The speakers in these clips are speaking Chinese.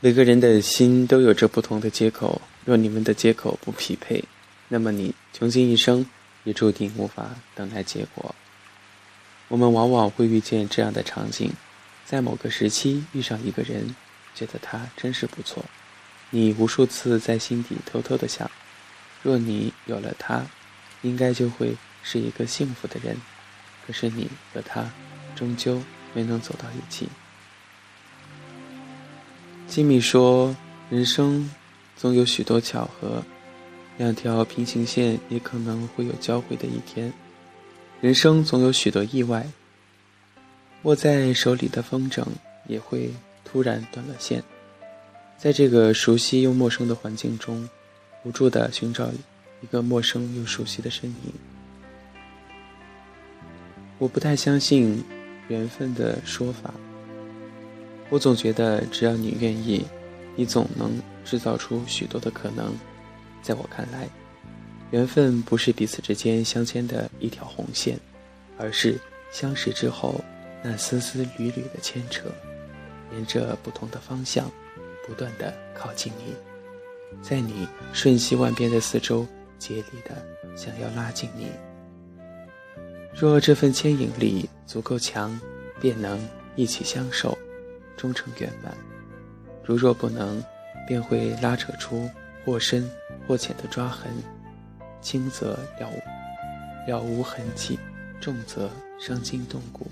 每个人的心都有着不同的接口，若你们的接口不匹配，那么你穷尽一生也注定无法等待结果。我们往往会遇见这样的场景：在某个时期遇上一个人，觉得他真是不错，你无数次在心底偷偷的想，若你有了他，应该就会是一个幸福的人。可是你和他终究没能走到一起。吉米说：“人生总有许多巧合，两条平行线也可能会有交汇的一天。人生总有许多意外，握在手里的风筝也会突然断了线。在这个熟悉又陌生的环境中，无助地寻找一个陌生又熟悉的身影。我不太相信缘分的说法。”我总觉得，只要你愿意，你总能制造出许多的可能。在我看来，缘分不是彼此之间相牵的一条红线，而是相识之后那丝丝缕缕的牵扯，沿着不同的方向，不断的靠近你，在你瞬息万变的四周，竭力的想要拉近你。若这份牵引力足够强，便能一起相守。终成圆满。如若不能，便会拉扯出或深或浅的抓痕，轻则了无了无痕迹，重则伤筋动骨。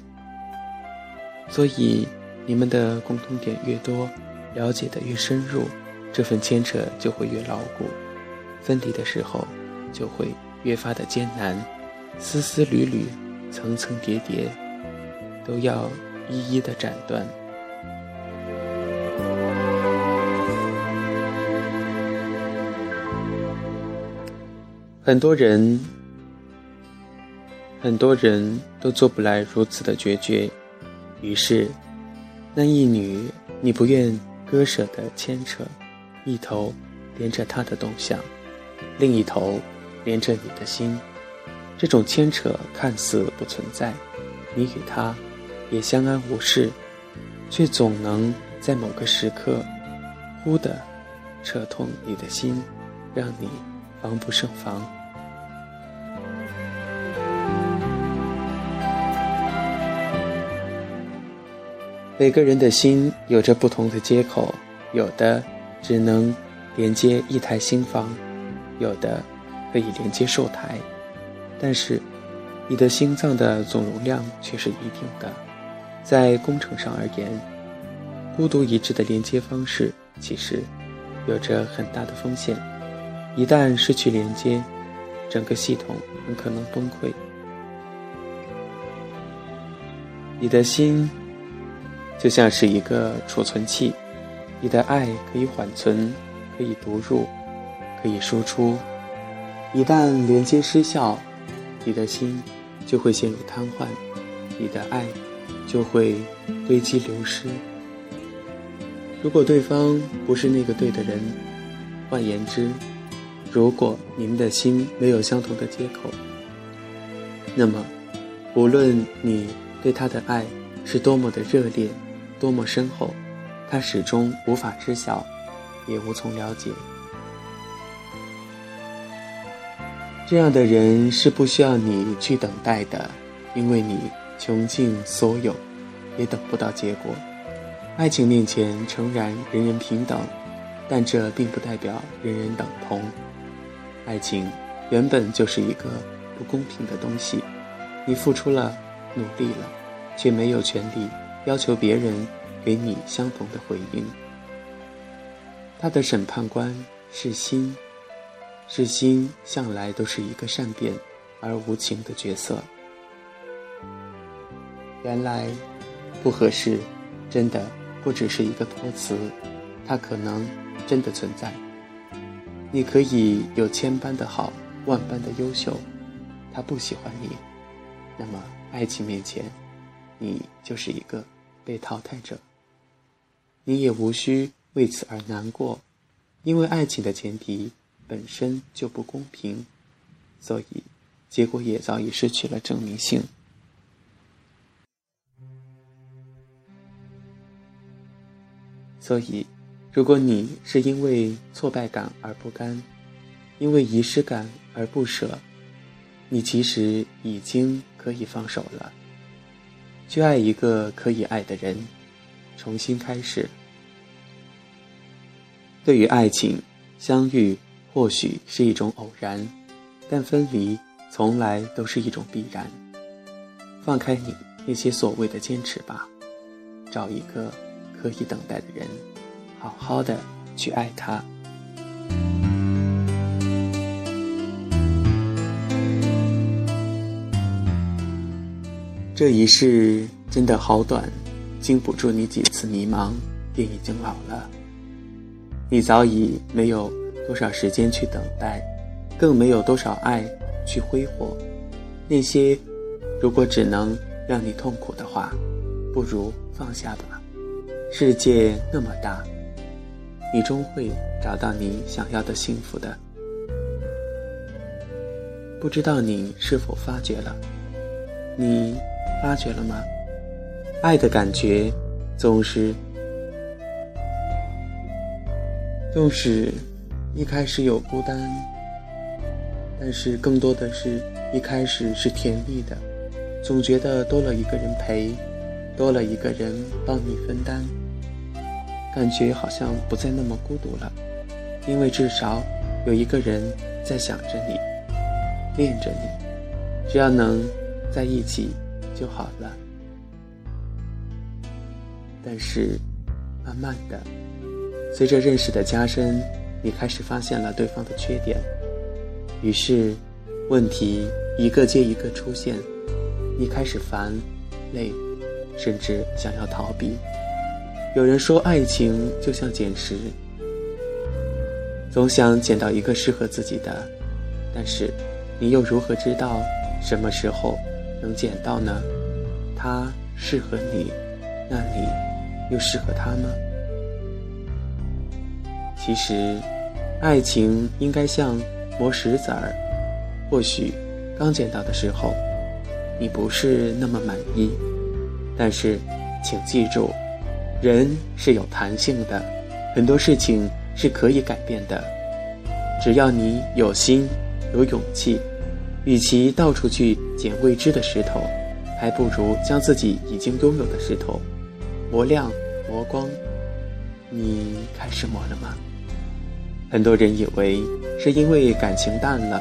所以，你们的共同点越多，了解的越深入，这份牵扯就会越牢固；分离的时候，就会越发的艰难。丝丝缕缕，层层叠叠，都要一一的斩断。很多人，很多人都做不来如此的决绝，于是，那一女你不愿割舍的牵扯，一头连着他的动向，另一头连着你的心。这种牵扯看似不存在，你与他也相安无事，却总能在某个时刻，忽的扯痛你的心，让你防不胜防。每个人的心有着不同的接口，有的只能连接一台新房，有的可以连接寿台，但是你的心脏的总容量却是一定的。在工程上而言，孤独一致的连接方式其实有着很大的风险，一旦失去连接，整个系统很可能崩溃。你的心。就像是一个储存器，你的爱可以缓存，可以读入，可以输出。一旦连接失效，你的心就会陷入瘫痪，你的爱就会堆积流失。如果对方不是那个对的人，换言之，如果你们的心没有相同的接口，那么无论你对他的爱是多么的热烈。多么深厚，他始终无法知晓，也无从了解。这样的人是不需要你去等待的，因为你穷尽所有，也等不到结果。爱情面前，诚然人人平等，但这并不代表人人等同。爱情原本就是一个不公平的东西，你付出了，努力了，却没有权利。要求别人给你相同的回应。他的审判官是心，是心，向来都是一个善变而无情的角色。原来，不合适，真的不只是一个托词，它可能真的存在。你可以有千般的好，万般的优秀，他不喜欢你，那么爱情面前，你就是一个。被淘汰者，你也无需为此而难过，因为爱情的前提本身就不公平，所以结果也早已失去了证明性。所以，如果你是因为挫败感而不甘，因为遗失感而不舍，你其实已经可以放手了，去爱一个可以爱的人，重新开始。对于爱情，相遇或许是一种偶然，但分离从来都是一种必然。放开你那些所谓的坚持吧，找一个可以等待的人。好好的去爱他。这一世真的好短，经不住你几次迷茫，便已经老了。你早已没有多少时间去等待，更没有多少爱去挥霍。那些如果只能让你痛苦的话，不如放下吧。世界那么大。你终会找到你想要的幸福的。不知道你是否发觉了？你发觉了吗？爱的感觉总是，纵使一开始有孤单，但是更多的是一开始是甜蜜的，总觉得多了一个人陪，多了一个人帮你分担。感觉好像不再那么孤独了，因为至少有一个人在想着你，恋着你，只要能在一起就好了。但是，慢慢的，随着认识的加深，你开始发现了对方的缺点，于是，问题一个接一个出现，你开始烦、累，甚至想要逃避。有人说，爱情就像捡石，总想捡到一个适合自己的，但是，你又如何知道什么时候能捡到呢？他适合你，那你又适合他吗？其实，爱情应该像磨石子儿，或许刚捡到的时候，你不是那么满意，但是，请记住。人是有弹性的，很多事情是可以改变的。只要你有心、有勇气，与其到处去捡未知的石头，还不如将自己已经拥有的石头磨亮、磨光。你开始磨了吗？很多人以为是因为感情淡了，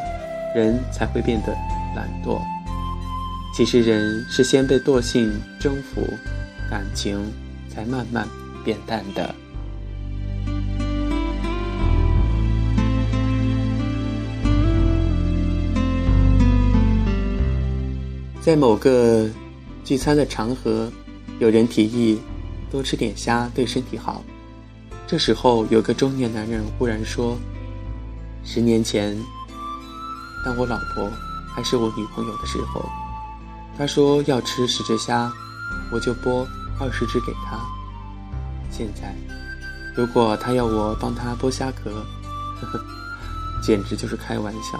人才会变得懒惰。其实人是先被惰性征服，感情。才慢慢变淡的。在某个聚餐的场合，有人提议多吃点虾对身体好。这时候，有个中年男人忽然说：“十年前，当我老婆还是我女朋友的时候，她说要吃十只虾，我就剥。”二十只给他。现在，如果他要我帮他剥虾壳，呵呵，简直就是开玩笑。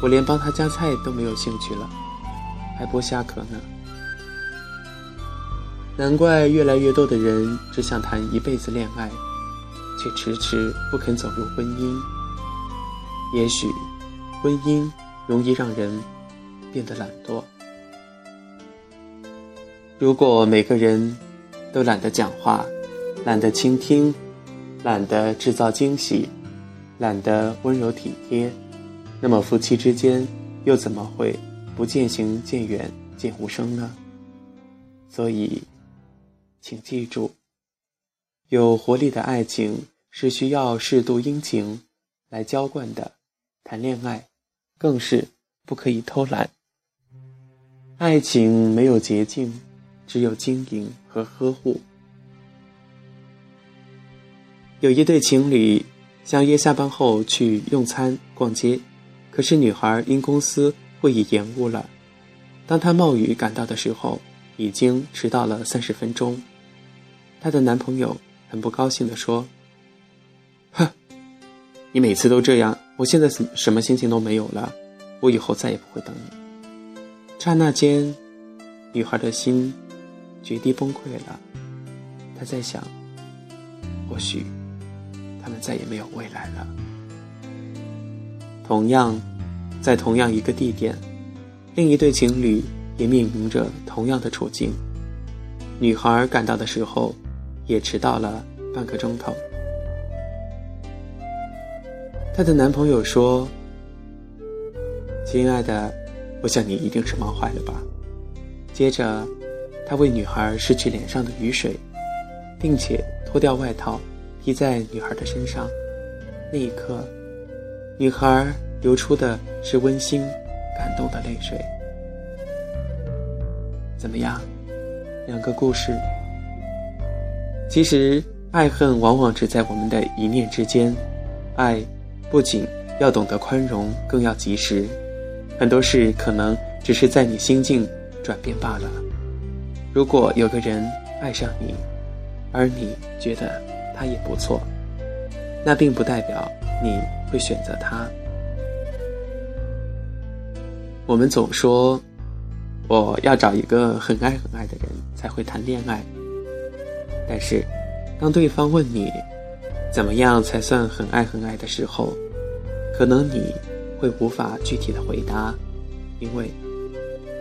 我连帮他夹菜都没有兴趣了，还剥虾壳呢。难怪越来越多的人只想谈一辈子恋爱，却迟迟不肯走入婚姻。也许，婚姻容易让人变得懒惰。如果每个人都懒得讲话，懒得倾听，懒得制造惊喜，懒得温柔体贴，那么夫妻之间又怎么会不渐行渐远、渐无声呢？所以，请记住，有活力的爱情是需要适度殷勤来浇灌的，谈恋爱更是不可以偷懒。爱情没有捷径。只有经营和呵护。有一对情侣相约下班后去用餐、逛街，可是女孩因公司会议延误了。当她冒雨赶到的时候，已经迟到了三十分钟。她的男朋友很不高兴地说：“哼，你每次都这样，我现在什什么心情都没有了，我以后再也不会等你。”刹那间，女孩的心。决堤崩溃了，她在想，或许。他们再也没有未来了。同样，在同样一个地点，另一对情侣也面临着同样的处境。女孩赶到的时候，也迟到了半个钟头。她的男朋友说：“亲爱的，我想你一定是忙坏了吧。”接着，他为女孩拭去脸上的雨水，并且脱掉外套披在女孩的身上。那一刻。女孩流出的是温馨、感动的泪水。怎么样？两个故事。其实，爱恨往往只在我们的一念之间。爱不仅要懂得宽容，更要及时。很多事可能只是在你心境转变罢了。如果有个人爱上你，而你觉得他也不错，那并不代表你。会选择他。我们总说，我要找一个很爱很爱的人才会谈恋爱。但是，当对方问你怎么样才算很爱很爱的时候，可能你会无法具体的回答，因为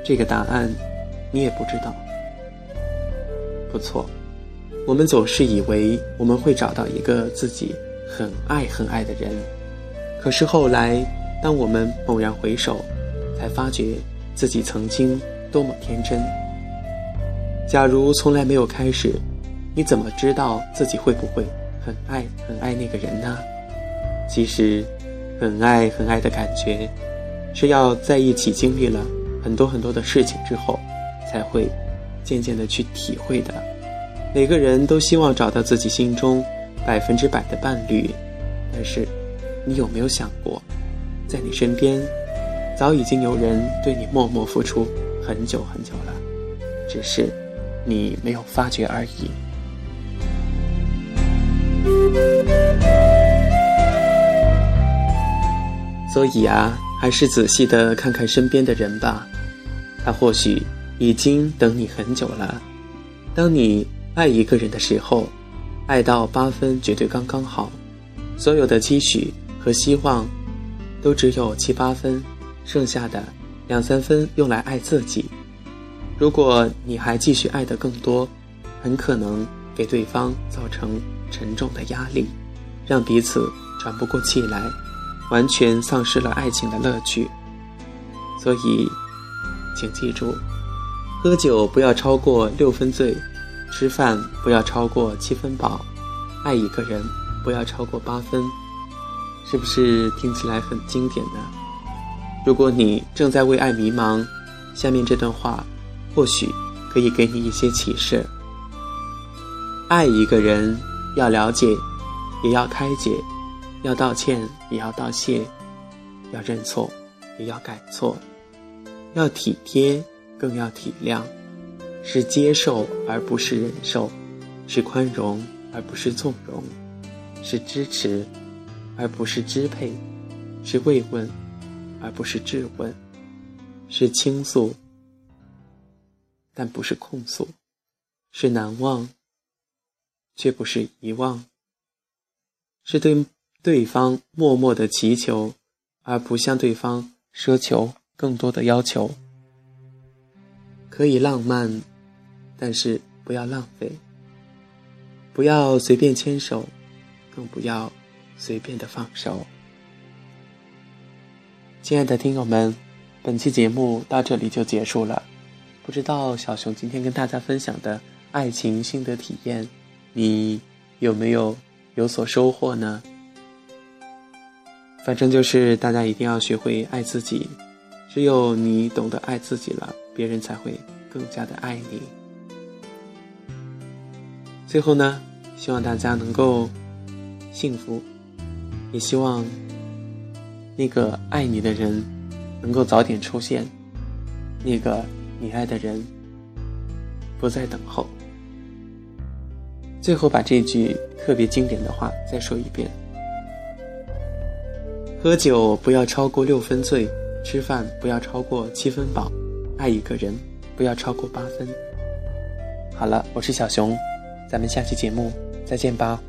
这个答案你也不知道。不错，我们总是以为我们会找到一个自己很爱很爱的人。可是后来，当我们猛然回首，才发觉自己曾经多么天真。假如从来没有开始，你怎么知道自己会不会很爱很爱那个人呢？其实，很爱很爱的感觉，是要在一起经历了很多很多的事情之后，才会渐渐的去体会的。每个人都希望找到自己心中百分之百的伴侣，但是。你有没有想过，在你身边，早已经有人对你默默付出很久很久了，只是你没有发觉而已。所以啊，还是仔细的看看身边的人吧，他或许已经等你很久了。当你爱一个人的时候，爱到八分绝对刚刚好，所有的期许。和希望，都只有七八分，剩下的两三分用来爱自己。如果你还继续爱得更多，很可能给对方造成沉重的压力，让彼此喘不过气来，完全丧失了爱情的乐趣。所以，请记住：喝酒不要超过六分醉，吃饭不要超过七分饱，爱一个人不要超过八分。是不是听起来很经典呢？如果你正在为爱迷茫，下面这段话或许可以给你一些启示。爱一个人，要了解，也要开解；要道歉，也要道谢；要认错，也要改错；要体贴，更要体谅。是接受而不是忍受，是宽容而不是纵容，是支持。而不是支配，是慰问，而不是质问，是倾诉，但不是控诉，是难忘，却不是遗忘，是对对方默默的祈求，而不向对方奢求更多的要求。可以浪漫，但是不要浪费，不要随便牵手，更不要。随便的放手，亲爱的听友们，本期节目到这里就结束了。不知道小熊今天跟大家分享的爱情心得体验，你有没有有所收获呢？反正就是大家一定要学会爱自己，只有你懂得爱自己了，别人才会更加的爱你。最后呢，希望大家能够幸福。也希望那个爱你的人能够早点出现，那个你爱的人不再等候。最后，把这句特别经典的话再说一遍：喝酒不要超过六分醉，吃饭不要超过七分饱，爱一个人不要超过八分。好了，我是小熊，咱们下期节目再见吧。